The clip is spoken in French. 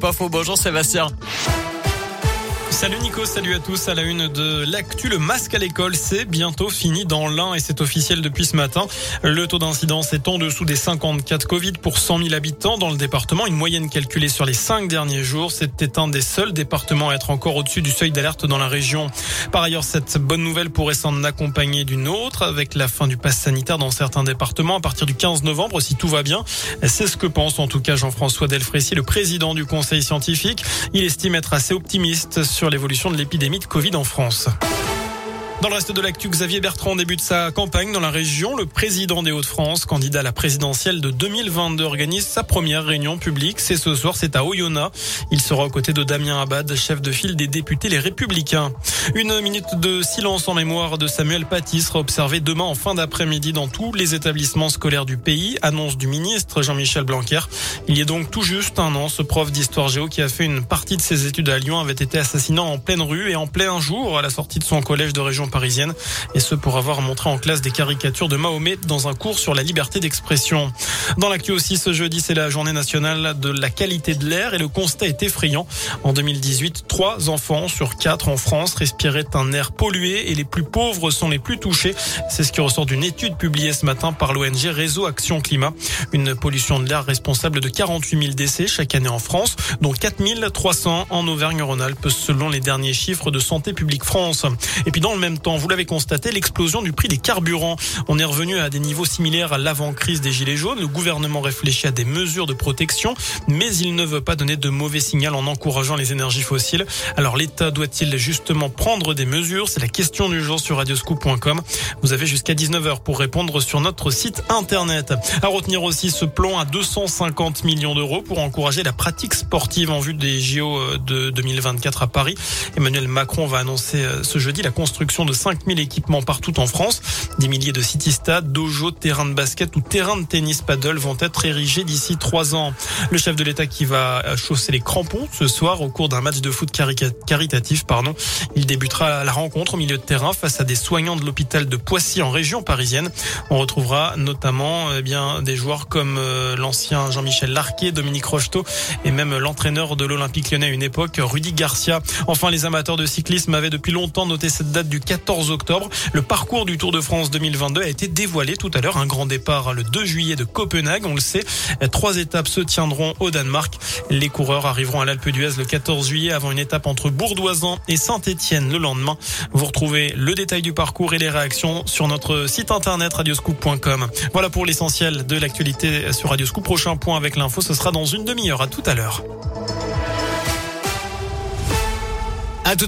Pas faux, bonjour Sébastien. Salut Nico, salut à tous. À la une de l'actu, le masque à l'école, c'est bientôt fini dans l'un et c'est officiel depuis ce matin. Le taux d'incidence est en dessous des 54 Covid pour 100 000 habitants dans le département. Une moyenne calculée sur les cinq derniers jours. C'était un des seuls départements à être encore au-dessus du seuil d'alerte dans la région. Par ailleurs, cette bonne nouvelle pourrait s'en accompagner d'une autre avec la fin du pass sanitaire dans certains départements à partir du 15 novembre si tout va bien. C'est ce que pense en tout cas Jean-François Delfrécy, le président du conseil scientifique. Il estime être assez optimiste sur l'évolution de l'épidémie de Covid en France. Dans le reste de l'actu, Xavier Bertrand débute sa campagne dans la région. Le président des Hauts-de-France, candidat à la présidentielle de 2022, organise sa première réunion publique. C'est ce soir, c'est à Oyonnax. Il sera aux côtés de Damien Abad, chef de file des députés Les Républicains. Une minute de silence en mémoire de Samuel Paty sera observée demain en fin d'après-midi dans tous les établissements scolaires du pays. Annonce du ministre Jean-Michel Blanquer. Il y a donc tout juste un an, ce prof d'histoire géo qui a fait une partie de ses études à Lyon avait été assassiné en pleine rue et en plein jour à la sortie de son collège de région parisienne, et ce pour avoir montré en classe des caricatures de Mahomet dans un cours sur la liberté d'expression. Dans l'actu aussi, ce jeudi, c'est la journée nationale de la qualité de l'air et le constat est effrayant. En 2018, trois enfants sur quatre en France respiraient un air pollué et les plus pauvres sont les plus touchés. C'est ce qui ressort d'une étude publiée ce matin par l'ONG Réseau Action Climat. Une pollution de l'air responsable de 48 000 décès chaque année en France, dont 4 300 en Auvergne-Rhône-Alpes selon les derniers chiffres de Santé publique France. Et puis dans le même vous l'avez constaté, l'explosion du prix des carburants. On est revenu à des niveaux similaires à l'avant-crise des Gilets jaunes. Le gouvernement réfléchit à des mesures de protection, mais il ne veut pas donner de mauvais signal en encourageant les énergies fossiles. Alors l'État doit-il justement prendre des mesures? C'est la question du jour sur radioscoop.com. Vous avez jusqu'à 19h pour répondre sur notre site internet. À retenir aussi ce plan à 250 millions d'euros pour encourager la pratique sportive en vue des JO de 2024 à Paris. Emmanuel Macron va annoncer ce jeudi la construction de 5000 équipements partout en France. Des milliers de city-stades, dojos, terrains de basket ou terrains de tennis paddle vont être érigés d'ici trois ans. Le chef de l'État qui va chausser les crampons ce soir au cours d'un match de foot caritatif, pardon. Il débutera la rencontre au milieu de terrain face à des soignants de l'hôpital de Poissy en région parisienne. On retrouvera notamment eh bien des joueurs comme euh, l'ancien Jean-Michel Larquet, Dominique Rocheteau et même l'entraîneur de l'Olympique lyonnais à une époque, Rudy Garcia. Enfin, les amateurs de cyclisme avaient depuis longtemps noté cette date du 14 octobre. Le parcours du Tour de France 2022 a été dévoilé tout à l'heure. Un grand départ le 2 juillet de Copenhague. On le sait, trois étapes se tiendront au Danemark. Les coureurs arriveront à l'Alpe d'Huez le 14 juillet avant une étape entre Bourdoisan et Saint-Étienne le lendemain. Vous retrouvez le détail du parcours et les réactions sur notre site internet radioscoop.com. Voilà pour l'essentiel de l'actualité sur Radioscoop. Prochain point avec l'info, ce sera dans une demi-heure. À tout à l'heure.